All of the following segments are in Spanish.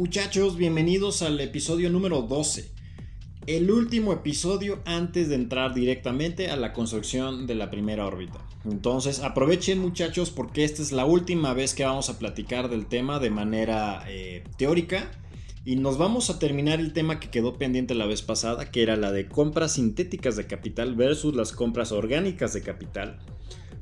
Muchachos, bienvenidos al episodio número 12. El último episodio antes de entrar directamente a la construcción de la primera órbita. Entonces aprovechen muchachos porque esta es la última vez que vamos a platicar del tema de manera eh, teórica. Y nos vamos a terminar el tema que quedó pendiente la vez pasada, que era la de compras sintéticas de capital versus las compras orgánicas de capital.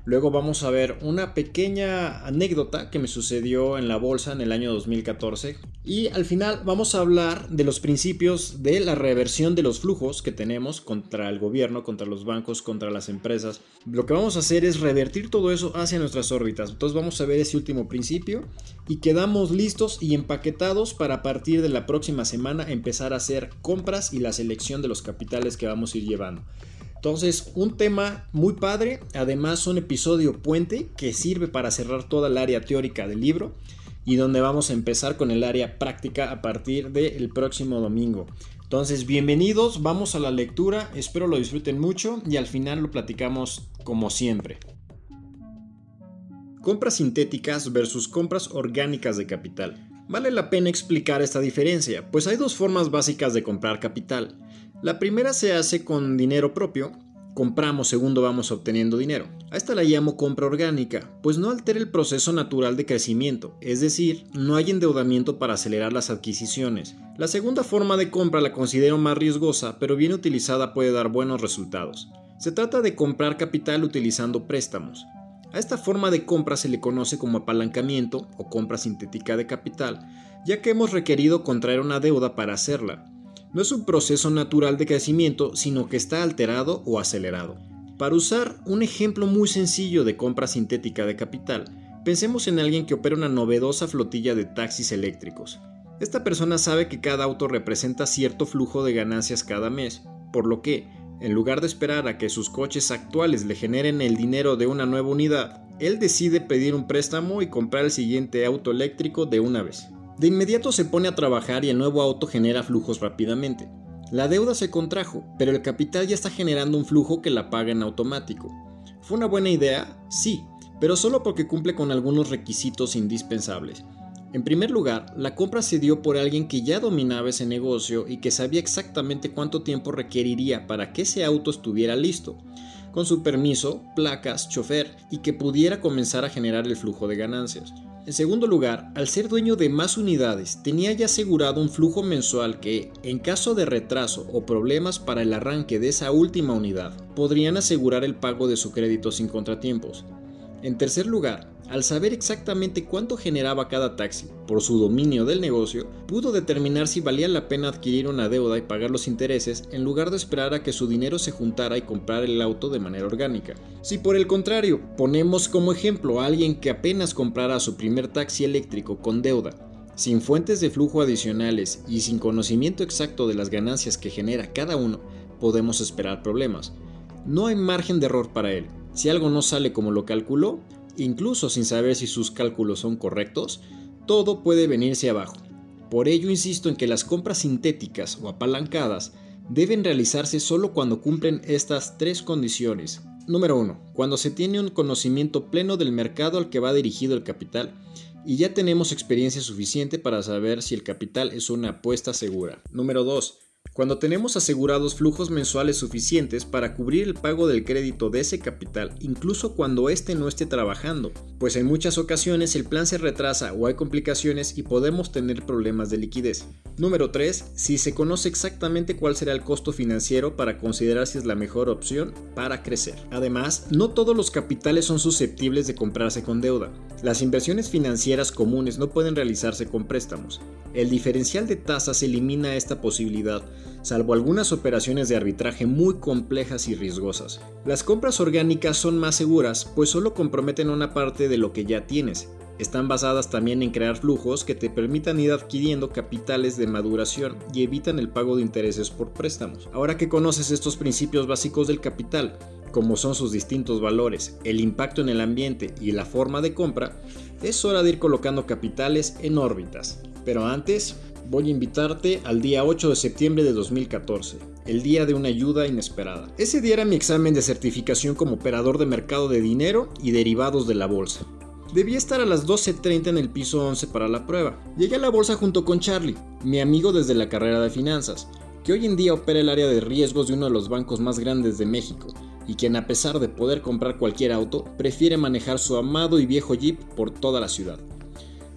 Luego vamos a ver una pequeña anécdota que me sucedió en la bolsa en el año 2014. Y al final vamos a hablar de los principios de la reversión de los flujos que tenemos contra el gobierno, contra los bancos, contra las empresas. Lo que vamos a hacer es revertir todo eso hacia nuestras órbitas. Entonces vamos a ver ese último principio y quedamos listos y empaquetados para partir de la próxima semana empezar a hacer compras y la selección de los capitales que vamos a ir llevando. Entonces, un tema muy padre, además un episodio puente que sirve para cerrar toda el área teórica del libro y donde vamos a empezar con el área práctica a partir del próximo domingo. Entonces, bienvenidos, vamos a la lectura, espero lo disfruten mucho y al final lo platicamos como siempre. Compras sintéticas versus compras orgánicas de capital. Vale la pena explicar esta diferencia, pues hay dos formas básicas de comprar capital. La primera se hace con dinero propio, compramos segundo vamos obteniendo dinero. A esta la llamo compra orgánica, pues no altera el proceso natural de crecimiento, es decir, no hay endeudamiento para acelerar las adquisiciones. La segunda forma de compra la considero más riesgosa, pero bien utilizada puede dar buenos resultados. Se trata de comprar capital utilizando préstamos. A esta forma de compra se le conoce como apalancamiento o compra sintética de capital, ya que hemos requerido contraer una deuda para hacerla no es un proceso natural de crecimiento, sino que está alterado o acelerado. Para usar un ejemplo muy sencillo de compra sintética de capital, pensemos en alguien que opera una novedosa flotilla de taxis eléctricos. Esta persona sabe que cada auto representa cierto flujo de ganancias cada mes, por lo que, en lugar de esperar a que sus coches actuales le generen el dinero de una nueva unidad, él decide pedir un préstamo y comprar el siguiente auto eléctrico de una vez. De inmediato se pone a trabajar y el nuevo auto genera flujos rápidamente. La deuda se contrajo, pero el capital ya está generando un flujo que la paga en automático. ¿Fue una buena idea? Sí, pero solo porque cumple con algunos requisitos indispensables. En primer lugar, la compra se dio por alguien que ya dominaba ese negocio y que sabía exactamente cuánto tiempo requeriría para que ese auto estuviera listo, con su permiso, placas, chofer y que pudiera comenzar a generar el flujo de ganancias. En segundo lugar, al ser dueño de más unidades, tenía ya asegurado un flujo mensual que, en caso de retraso o problemas para el arranque de esa última unidad, podrían asegurar el pago de su crédito sin contratiempos. En tercer lugar, al saber exactamente cuánto generaba cada taxi por su dominio del negocio, pudo determinar si valía la pena adquirir una deuda y pagar los intereses en lugar de esperar a que su dinero se juntara y comprar el auto de manera orgánica. Si por el contrario, ponemos como ejemplo a alguien que apenas comprara su primer taxi eléctrico con deuda, sin fuentes de flujo adicionales y sin conocimiento exacto de las ganancias que genera cada uno, podemos esperar problemas. No hay margen de error para él. Si algo no sale como lo calculó, incluso sin saber si sus cálculos son correctos, todo puede venirse abajo. Por ello insisto en que las compras sintéticas o apalancadas deben realizarse solo cuando cumplen estas tres condiciones. Número 1. Cuando se tiene un conocimiento pleno del mercado al que va dirigido el capital y ya tenemos experiencia suficiente para saber si el capital es una apuesta segura. Número 2 cuando tenemos asegurados flujos mensuales suficientes para cubrir el pago del crédito de ese capital, incluso cuando éste no esté trabajando, pues en muchas ocasiones el plan se retrasa o hay complicaciones y podemos tener problemas de liquidez. Número 3. Si se conoce exactamente cuál será el costo financiero para considerar si es la mejor opción para crecer. Además, no todos los capitales son susceptibles de comprarse con deuda. Las inversiones financieras comunes no pueden realizarse con préstamos. El diferencial de tasas elimina esta posibilidad, salvo algunas operaciones de arbitraje muy complejas y riesgosas. Las compras orgánicas son más seguras, pues solo comprometen una parte de lo que ya tienes. Están basadas también en crear flujos que te permitan ir adquiriendo capitales de maduración y evitan el pago de intereses por préstamos. Ahora que conoces estos principios básicos del capital, como son sus distintos valores, el impacto en el ambiente y la forma de compra, es hora de ir colocando capitales en órbitas. Pero antes, voy a invitarte al día 8 de septiembre de 2014, el día de una ayuda inesperada. Ese día era mi examen de certificación como operador de mercado de dinero y derivados de la bolsa. Debía estar a las 12.30 en el piso 11 para la prueba. Llegué a la bolsa junto con Charlie, mi amigo desde la carrera de finanzas, que hoy en día opera el área de riesgos de uno de los bancos más grandes de México, y quien a pesar de poder comprar cualquier auto, prefiere manejar su amado y viejo Jeep por toda la ciudad.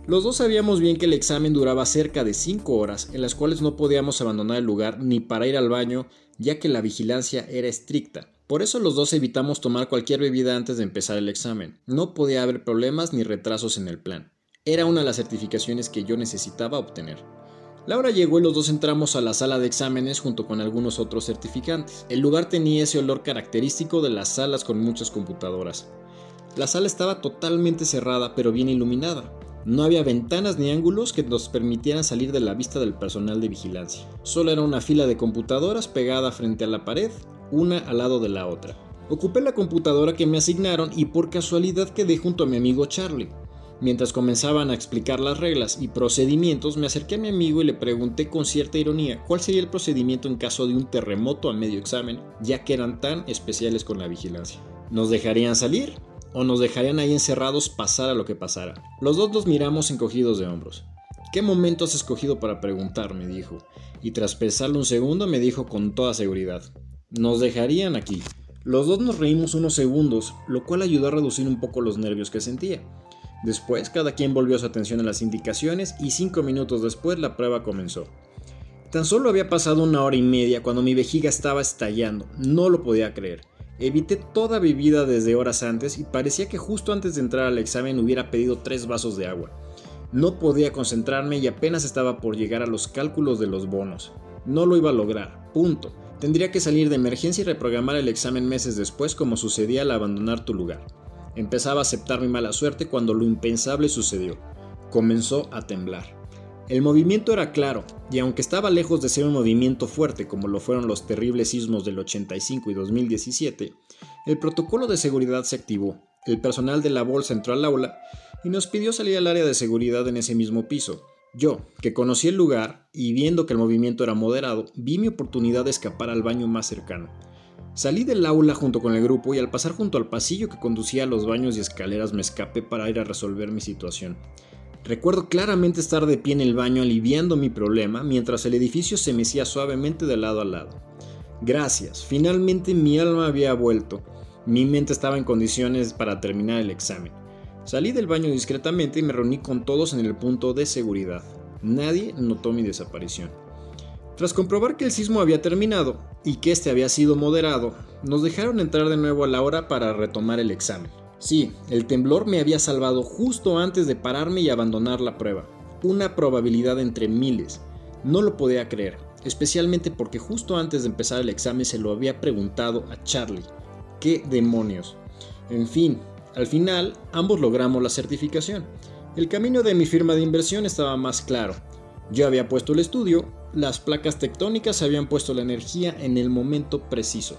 Los dos sabíamos bien que el examen duraba cerca de 5 horas, en las cuales no podíamos abandonar el lugar ni para ir al baño, ya que la vigilancia era estricta. Por eso los dos evitamos tomar cualquier bebida antes de empezar el examen. No podía haber problemas ni retrasos en el plan. Era una de las certificaciones que yo necesitaba obtener. La hora llegó y los dos entramos a la sala de exámenes junto con algunos otros certificantes. El lugar tenía ese olor característico de las salas con muchas computadoras. La sala estaba totalmente cerrada pero bien iluminada. No había ventanas ni ángulos que nos permitieran salir de la vista del personal de vigilancia. Solo era una fila de computadoras pegada frente a la pared, una al lado de la otra. Ocupé la computadora que me asignaron y por casualidad quedé junto a mi amigo Charlie. Mientras comenzaban a explicar las reglas y procedimientos, me acerqué a mi amigo y le pregunté con cierta ironía cuál sería el procedimiento en caso de un terremoto a medio examen, ya que eran tan especiales con la vigilancia. ¿Nos dejarían salir? ¿O nos dejarían ahí encerrados pasara lo que pasara? Los dos nos miramos encogidos de hombros. ¿Qué momento has escogido para preguntar? me dijo, y tras pensarlo un segundo me dijo con toda seguridad. Nos dejarían aquí. Los dos nos reímos unos segundos, lo cual ayudó a reducir un poco los nervios que sentía. Después, cada quien volvió su atención a las indicaciones y cinco minutos después la prueba comenzó. Tan solo había pasado una hora y media cuando mi vejiga estaba estallando, no lo podía creer. Evité toda bebida desde horas antes y parecía que justo antes de entrar al examen hubiera pedido tres vasos de agua. No podía concentrarme y apenas estaba por llegar a los cálculos de los bonos. No lo iba a lograr, punto. Tendría que salir de emergencia y reprogramar el examen meses después como sucedía al abandonar tu lugar. Empezaba a aceptar mi mala suerte cuando lo impensable sucedió. Comenzó a temblar. El movimiento era claro, y aunque estaba lejos de ser un movimiento fuerte como lo fueron los terribles sismos del 85 y 2017, el protocolo de seguridad se activó, el personal de la bolsa entró al aula y nos pidió salir al área de seguridad en ese mismo piso, yo, que conocí el lugar y viendo que el movimiento era moderado, vi mi oportunidad de escapar al baño más cercano. Salí del aula junto con el grupo y al pasar junto al pasillo que conducía a los baños y escaleras me escapé para ir a resolver mi situación. Recuerdo claramente estar de pie en el baño aliviando mi problema mientras el edificio se mecía suavemente de lado a lado. Gracias, finalmente mi alma había vuelto. Mi mente estaba en condiciones para terminar el examen. Salí del baño discretamente y me reuní con todos en el punto de seguridad. Nadie notó mi desaparición. Tras comprobar que el sismo había terminado y que este había sido moderado, nos dejaron entrar de nuevo a la hora para retomar el examen. Sí, el temblor me había salvado justo antes de pararme y abandonar la prueba. Una probabilidad entre miles. No lo podía creer, especialmente porque justo antes de empezar el examen se lo había preguntado a Charlie. ¿Qué demonios? En fin, al final, ambos logramos la certificación. El camino de mi firma de inversión estaba más claro. Yo había puesto el estudio, las placas tectónicas habían puesto la energía en el momento preciso.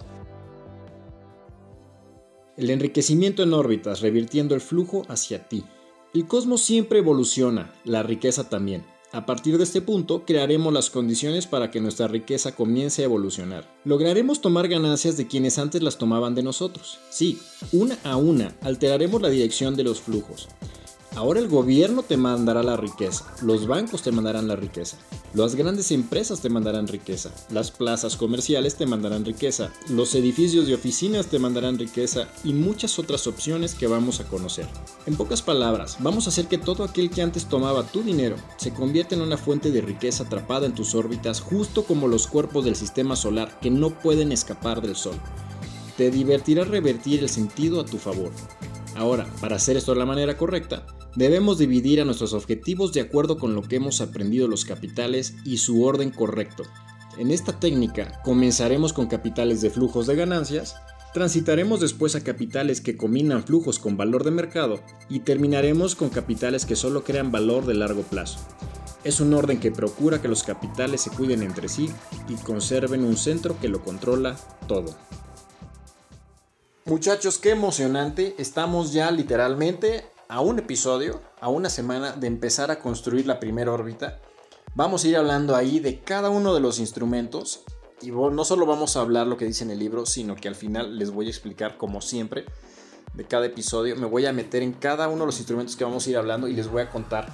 El enriquecimiento en órbitas, revirtiendo el flujo hacia ti. El cosmos siempre evoluciona, la riqueza también. A partir de este punto, crearemos las condiciones para que nuestra riqueza comience a evolucionar. Lograremos tomar ganancias de quienes antes las tomaban de nosotros. Sí, una a una alteraremos la dirección de los flujos. Ahora el gobierno te mandará la riqueza, los bancos te mandarán la riqueza, las grandes empresas te mandarán riqueza, las plazas comerciales te mandarán riqueza, los edificios de oficinas te mandarán riqueza y muchas otras opciones que vamos a conocer. En pocas palabras, vamos a hacer que todo aquel que antes tomaba tu dinero se convierta en una fuente de riqueza atrapada en tus órbitas justo como los cuerpos del sistema solar que no pueden escapar del Sol. Te divertirá revertir el sentido a tu favor. Ahora, para hacer esto de la manera correcta, Debemos dividir a nuestros objetivos de acuerdo con lo que hemos aprendido los capitales y su orden correcto. En esta técnica comenzaremos con capitales de flujos de ganancias, transitaremos después a capitales que combinan flujos con valor de mercado y terminaremos con capitales que solo crean valor de largo plazo. Es un orden que procura que los capitales se cuiden entre sí y conserven un centro que lo controla todo. Muchachos, qué emocionante. Estamos ya literalmente a un episodio, a una semana de empezar a construir la primera órbita. Vamos a ir hablando ahí de cada uno de los instrumentos y no solo vamos a hablar lo que dice en el libro, sino que al final les voy a explicar como siempre de cada episodio me voy a meter en cada uno de los instrumentos que vamos a ir hablando y les voy a contar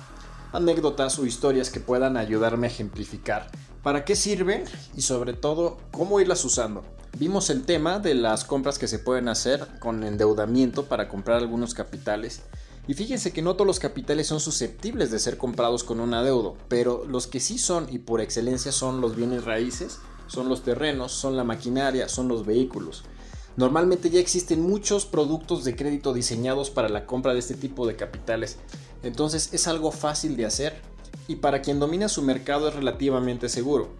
anécdotas o historias que puedan ayudarme a ejemplificar para qué sirven y sobre todo cómo irlas usando. Vimos el tema de las compras que se pueden hacer con endeudamiento para comprar algunos capitales. Y fíjense que no todos los capitales son susceptibles de ser comprados con un adeudo, pero los que sí son y por excelencia son los bienes raíces, son los terrenos, son la maquinaria, son los vehículos. Normalmente ya existen muchos productos de crédito diseñados para la compra de este tipo de capitales, entonces es algo fácil de hacer y para quien domina su mercado es relativamente seguro.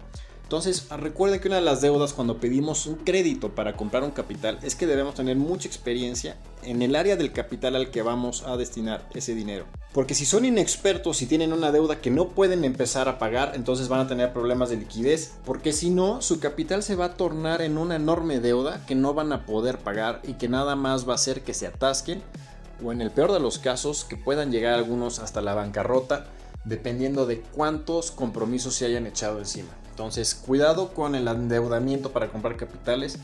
Entonces, recuerden que una de las deudas cuando pedimos un crédito para comprar un capital es que debemos tener mucha experiencia en el área del capital al que vamos a destinar ese dinero. Porque si son inexpertos y tienen una deuda que no pueden empezar a pagar, entonces van a tener problemas de liquidez. Porque si no, su capital se va a tornar en una enorme deuda que no van a poder pagar y que nada más va a hacer que se atasquen o en el peor de los casos que puedan llegar algunos hasta la bancarrota dependiendo de cuántos compromisos se hayan echado encima. Entonces, cuidado con el endeudamiento para comprar capitales.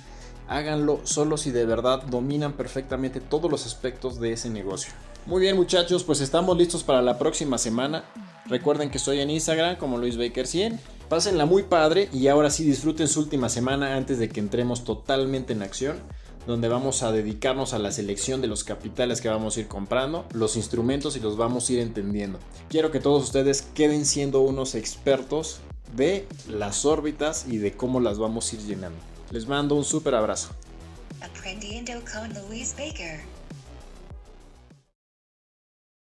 Háganlo solo si de verdad dominan perfectamente todos los aspectos de ese negocio. Muy bien muchachos, pues estamos listos para la próxima semana. Recuerden que estoy en Instagram como Luis Baker 100. Pásenla muy padre y ahora sí disfruten su última semana antes de que entremos totalmente en acción donde vamos a dedicarnos a la selección de los capitales que vamos a ir comprando, los instrumentos y los vamos a ir entendiendo. Quiero que todos ustedes queden siendo unos expertos de las órbitas y de cómo las vamos a ir llenando. Les mando un súper abrazo. Aprendiendo con Baker.